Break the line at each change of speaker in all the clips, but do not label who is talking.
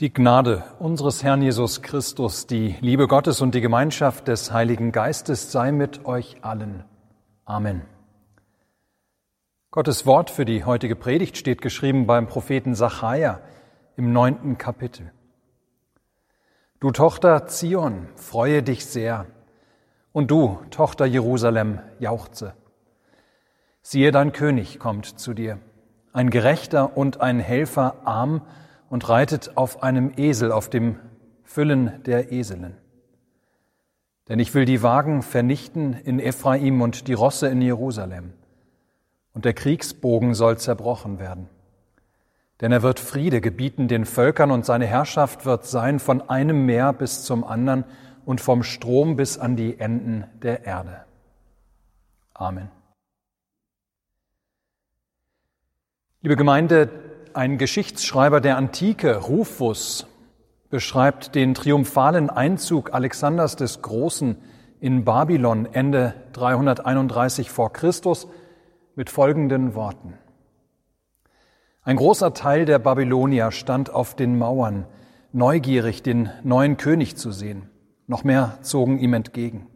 Die Gnade unseres Herrn Jesus Christus, die Liebe Gottes und die Gemeinschaft des Heiligen Geistes sei mit euch allen. Amen. Gottes Wort für die heutige Predigt steht geschrieben beim Propheten Sacharja im neunten Kapitel. Du Tochter Zion, freue dich sehr, und du, Tochter Jerusalem, jauchze. Siehe, dein König kommt zu dir, ein Gerechter und ein Helfer, arm und reitet auf einem Esel, auf dem Füllen der Eselen. Denn ich will die Wagen vernichten in Ephraim und die Rosse in Jerusalem. Und der Kriegsbogen soll zerbrochen werden. Denn er wird Friede gebieten den Völkern und seine Herrschaft wird sein von einem Meer bis zum anderen und vom Strom bis an die Enden der Erde. Amen. Liebe Gemeinde, ein Geschichtsschreiber der Antike, Rufus, beschreibt den triumphalen Einzug Alexanders des Großen in Babylon Ende 331 vor Christus mit folgenden Worten. Ein großer Teil der Babylonier stand auf den Mauern, neugierig den neuen König zu sehen. Noch mehr zogen ihm entgegen.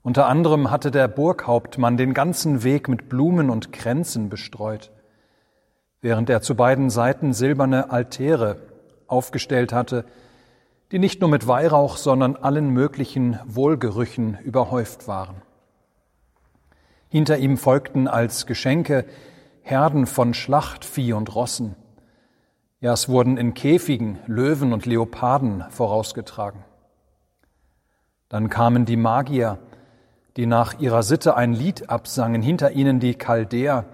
Unter anderem hatte der Burghauptmann den ganzen Weg mit Blumen und Kränzen bestreut während er zu beiden Seiten silberne Altäre aufgestellt hatte, die nicht nur mit Weihrauch, sondern allen möglichen Wohlgerüchen überhäuft waren. Hinter ihm folgten als Geschenke Herden von Schlachtvieh und Rossen. Ja, es wurden in Käfigen Löwen und Leoparden vorausgetragen. Dann kamen die Magier, die nach ihrer Sitte ein Lied absangen, hinter ihnen die Chaldäer,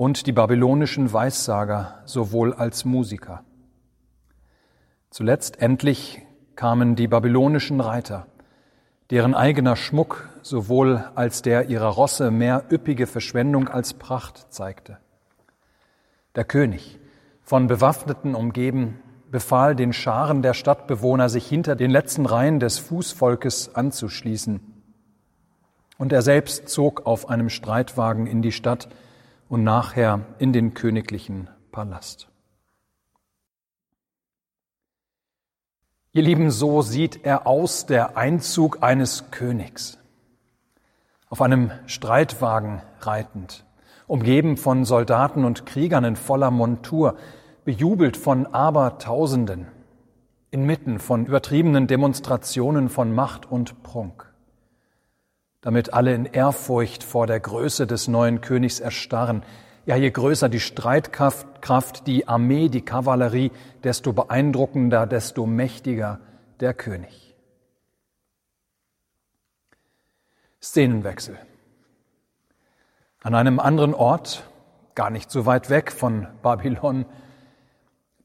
und die babylonischen Weissager sowohl als Musiker. Zuletzt endlich kamen die babylonischen Reiter, deren eigener Schmuck sowohl als der ihrer Rosse mehr üppige Verschwendung als Pracht zeigte. Der König, von Bewaffneten umgeben, befahl den Scharen der Stadtbewohner, sich hinter den letzten Reihen des Fußvolkes anzuschließen. Und er selbst zog auf einem Streitwagen in die Stadt, und nachher in den königlichen Palast. Ihr Lieben, so sieht er aus, der Einzug eines Königs. Auf einem Streitwagen reitend, umgeben von Soldaten und Kriegern in voller Montur, bejubelt von Abertausenden, inmitten von übertriebenen Demonstrationen von Macht und Prunk damit alle in Ehrfurcht vor der Größe des neuen Königs erstarren. Ja, je größer die Streitkraft, die Armee, die Kavallerie, desto beeindruckender, desto mächtiger der König. Szenenwechsel. An einem anderen Ort, gar nicht so weit weg von Babylon,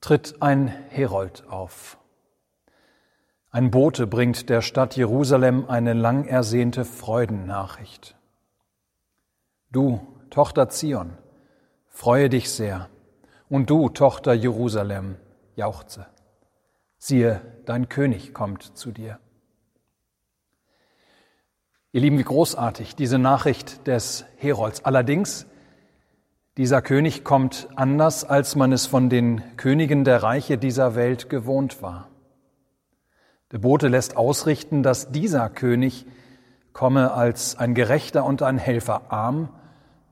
tritt ein Herold auf. Ein Bote bringt der Stadt Jerusalem eine lang ersehnte Freudennachricht. Du, Tochter Zion, freue dich sehr, und du, Tochter Jerusalem, jauchze. Siehe, dein König kommt zu dir. Ihr Lieben, wie großartig diese Nachricht des Herolds. Allerdings, dieser König kommt anders, als man es von den Königen der Reiche dieser Welt gewohnt war. Der Bote lässt ausrichten, dass dieser König komme als ein Gerechter und ein Helfer arm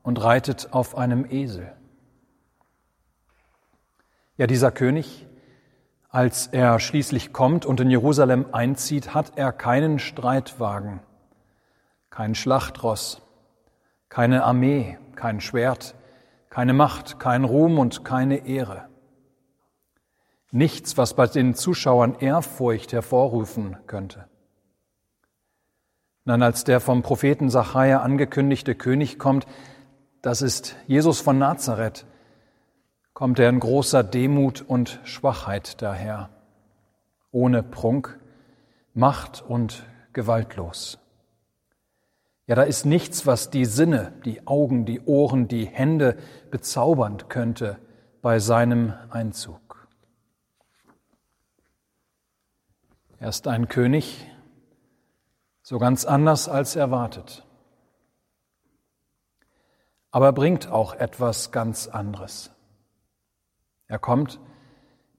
und reitet auf einem Esel. Ja, dieser König, als er schließlich kommt und in Jerusalem einzieht, hat er keinen Streitwagen, kein Schlachtross, keine Armee, kein Schwert, keine Macht, kein Ruhm und keine Ehre. Nichts, was bei den Zuschauern Ehrfurcht hervorrufen könnte. Nein, als der vom Propheten Sacharja angekündigte König kommt, das ist Jesus von Nazareth, kommt er in großer Demut und Schwachheit daher, ohne Prunk, Macht und gewaltlos. Ja, da ist nichts, was die Sinne, die Augen, die Ohren, die Hände bezaubern könnte bei seinem Einzug. Er ist ein König, so ganz anders als erwartet. Aber er bringt auch etwas ganz anderes. Er kommt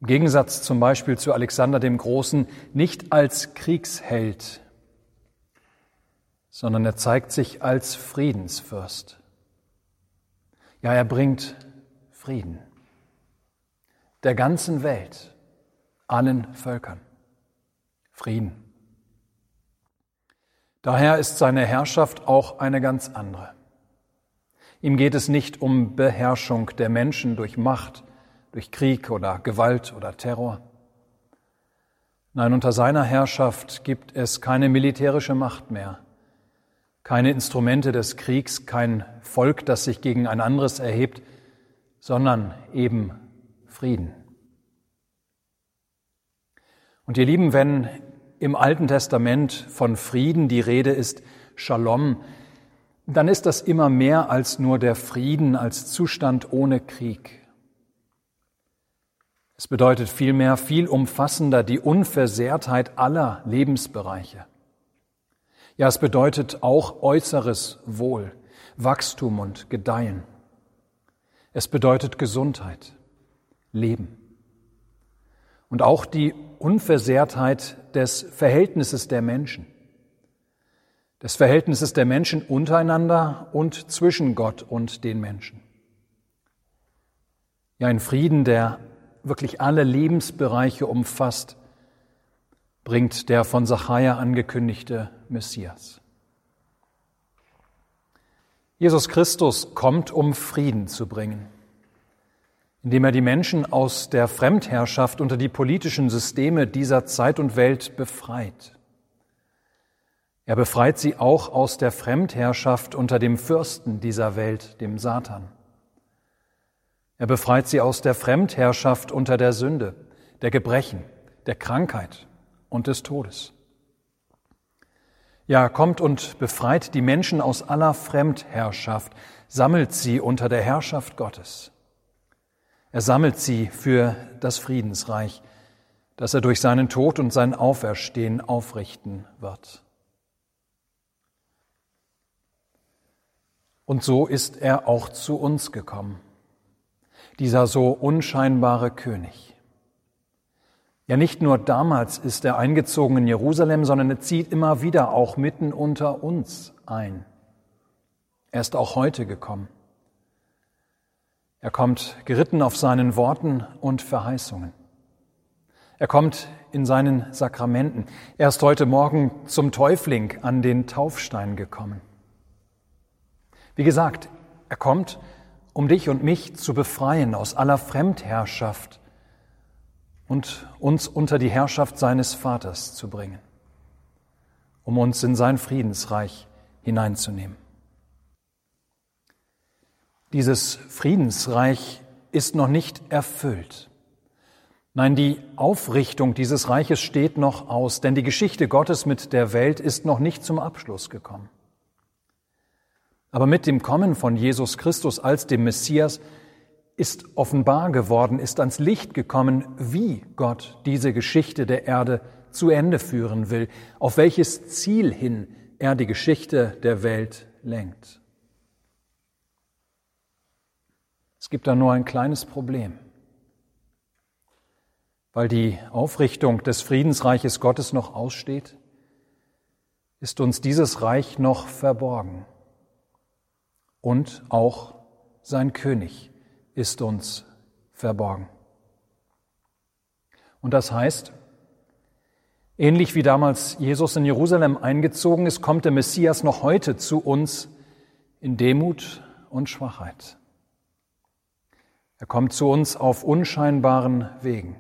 Im Gegensatz zum Beispiel zu Alexander dem Großen nicht als Kriegsheld, sondern er zeigt sich als Friedensfürst. Ja, er bringt Frieden der ganzen Welt, allen Völkern. Frieden. Daher ist seine Herrschaft auch eine ganz andere. Ihm geht es nicht um Beherrschung der Menschen durch Macht, durch Krieg oder Gewalt oder Terror. Nein, unter seiner Herrschaft gibt es keine militärische Macht mehr, keine Instrumente des Kriegs, kein Volk, das sich gegen ein anderes erhebt, sondern eben Frieden. Und ihr Lieben, wenn im Alten Testament von Frieden die Rede ist, Shalom, dann ist das immer mehr als nur der Frieden als Zustand ohne Krieg. Es bedeutet vielmehr viel umfassender die Unversehrtheit aller Lebensbereiche. Ja, es bedeutet auch äußeres Wohl, Wachstum und Gedeihen. Es bedeutet Gesundheit, Leben. Und auch die Unversehrtheit des Verhältnisses der Menschen, des Verhältnisses der Menschen untereinander und zwischen Gott und den Menschen. Ja, ein Frieden, der wirklich alle Lebensbereiche umfasst, bringt der von Sacharja angekündigte Messias. Jesus Christus kommt, um Frieden zu bringen, indem er die Menschen aus der Fremdherrschaft unter die politischen Systeme dieser Zeit und Welt befreit. Er befreit sie auch aus der Fremdherrschaft unter dem Fürsten dieser Welt, dem Satan. Er befreit sie aus der Fremdherrschaft unter der Sünde, der Gebrechen, der Krankheit und des Todes. Ja, kommt und befreit die Menschen aus aller Fremdherrschaft, sammelt sie unter der Herrschaft Gottes. Er sammelt sie für das Friedensreich, das er durch seinen Tod und sein Auferstehen aufrichten wird. Und so ist er auch zu uns gekommen dieser so unscheinbare König. Ja, nicht nur damals ist er eingezogen in Jerusalem, sondern er zieht immer wieder auch mitten unter uns ein. Er ist auch heute gekommen. Er kommt geritten auf seinen Worten und Verheißungen. Er kommt in seinen Sakramenten. Er ist heute Morgen zum Täufling an den Taufstein gekommen. Wie gesagt, er kommt um dich und mich zu befreien aus aller Fremdherrschaft und uns unter die Herrschaft seines Vaters zu bringen, um uns in sein Friedensreich hineinzunehmen. Dieses Friedensreich ist noch nicht erfüllt. Nein, die Aufrichtung dieses Reiches steht noch aus, denn die Geschichte Gottes mit der Welt ist noch nicht zum Abschluss gekommen. Aber mit dem Kommen von Jesus Christus als dem Messias ist offenbar geworden, ist ans Licht gekommen, wie Gott diese Geschichte der Erde zu Ende führen will, auf welches Ziel hin er die Geschichte der Welt lenkt. Es gibt da nur ein kleines Problem. Weil die Aufrichtung des Friedensreiches Gottes noch aussteht, ist uns dieses Reich noch verborgen und auch sein König ist uns verborgen. Und das heißt, ähnlich wie damals Jesus in Jerusalem eingezogen ist, kommt der Messias noch heute zu uns in Demut und Schwachheit. Er kommt zu uns auf unscheinbaren Wegen,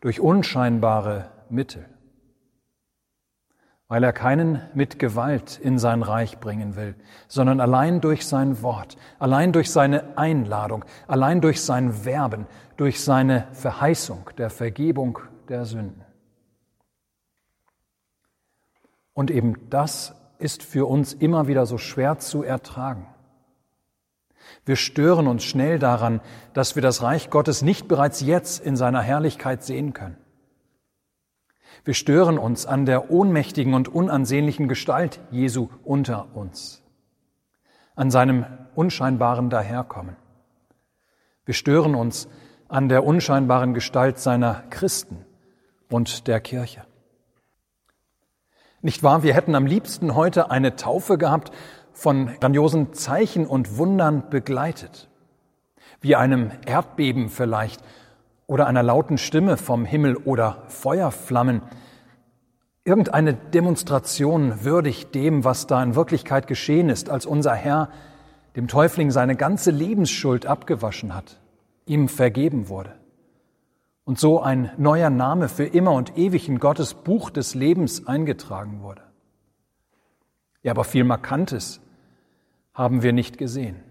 durch unscheinbare Mittel weil er keinen mit Gewalt in sein Reich bringen will, sondern allein durch sein Wort, allein durch seine Einladung, allein durch sein Werben, durch seine Verheißung der Vergebung der Sünden. Und eben das ist für uns immer wieder so schwer zu ertragen. Wir stören uns schnell daran, dass wir das Reich Gottes nicht bereits jetzt in seiner Herrlichkeit sehen können. Wir stören uns an der ohnmächtigen und unansehnlichen Gestalt Jesu unter uns, an seinem unscheinbaren Daherkommen. Wir stören uns an der unscheinbaren Gestalt seiner Christen und der Kirche. Nicht wahr, wir hätten am liebsten heute eine Taufe gehabt, von grandiosen Zeichen und Wundern begleitet, wie einem Erdbeben vielleicht oder einer lauten Stimme vom Himmel oder Feuerflammen, irgendeine Demonstration würdig dem, was da in Wirklichkeit geschehen ist, als unser Herr dem Täufling seine ganze Lebensschuld abgewaschen hat, ihm vergeben wurde. Und so ein neuer Name für immer und ewig in Gottes Buch des Lebens eingetragen wurde. Ja, aber viel Markantes haben wir nicht gesehen.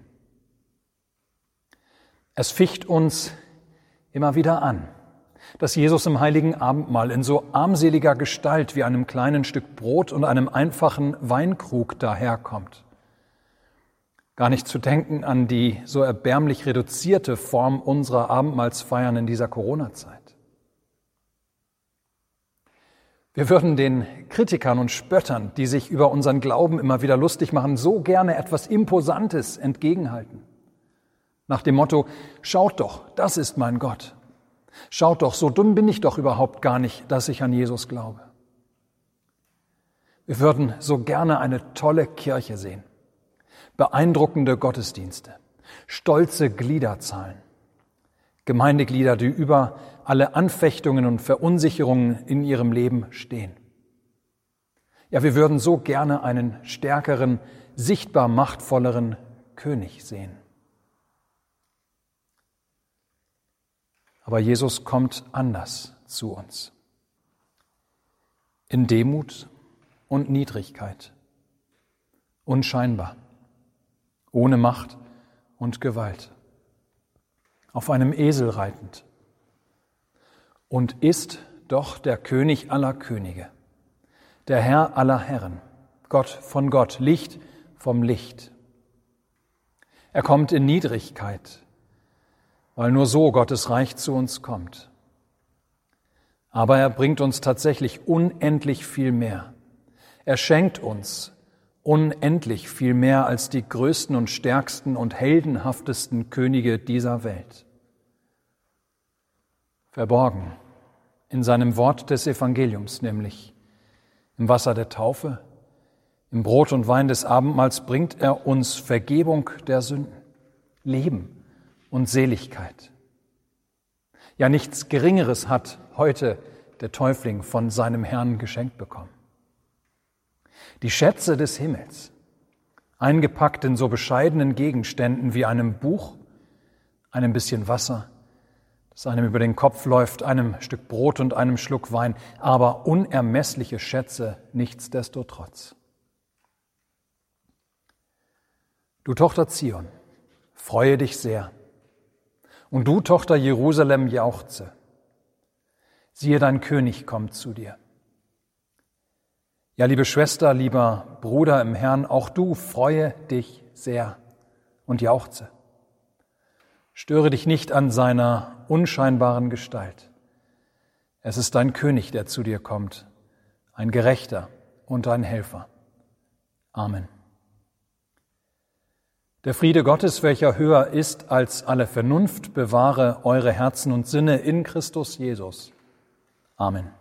Es ficht uns immer wieder an, dass Jesus im heiligen Abendmahl in so armseliger Gestalt wie einem kleinen Stück Brot und einem einfachen Weinkrug daherkommt. Gar nicht zu denken an die so erbärmlich reduzierte Form unserer Abendmahlsfeiern in dieser Corona-Zeit. Wir würden den Kritikern und Spöttern, die sich über unseren Glauben immer wieder lustig machen, so gerne etwas Imposantes entgegenhalten. Nach dem Motto, schaut doch, das ist mein Gott. Schaut doch, so dumm bin ich doch überhaupt gar nicht, dass ich an Jesus glaube. Wir würden so gerne eine tolle Kirche sehen, beeindruckende Gottesdienste, stolze Gliederzahlen, Gemeindeglieder, die über alle Anfechtungen und Verunsicherungen in ihrem Leben stehen. Ja, wir würden so gerne einen stärkeren, sichtbar machtvolleren König sehen. Aber Jesus kommt anders zu uns. In Demut und Niedrigkeit. Unscheinbar. Ohne Macht und Gewalt. Auf einem Esel reitend. Und ist doch der König aller Könige. Der Herr aller Herren. Gott von Gott. Licht vom Licht. Er kommt in Niedrigkeit weil nur so Gottes Reich zu uns kommt. Aber er bringt uns tatsächlich unendlich viel mehr. Er schenkt uns unendlich viel mehr als die größten und stärksten und heldenhaftesten Könige dieser Welt. Verborgen in seinem Wort des Evangeliums, nämlich im Wasser der Taufe, im Brot und Wein des Abendmahls bringt er uns Vergebung der Sünden, Leben und Seligkeit. Ja, nichts Geringeres hat heute der Täufling von seinem Herrn geschenkt bekommen. Die Schätze des Himmels, eingepackt in so bescheidenen Gegenständen wie einem Buch, einem bisschen Wasser, das einem über den Kopf läuft, einem Stück Brot und einem Schluck Wein, aber unermessliche Schätze nichtsdestotrotz. Du Tochter Zion, freue dich sehr und du, Tochter Jerusalem, jauchze. Siehe, dein König kommt zu dir. Ja, liebe Schwester, lieber Bruder im Herrn, auch du freue dich sehr und jauchze. Störe dich nicht an seiner unscheinbaren Gestalt. Es ist dein König, der zu dir kommt, ein Gerechter und ein Helfer. Amen. Der Friede Gottes, welcher höher ist als alle Vernunft, bewahre eure Herzen und Sinne in Christus Jesus. Amen.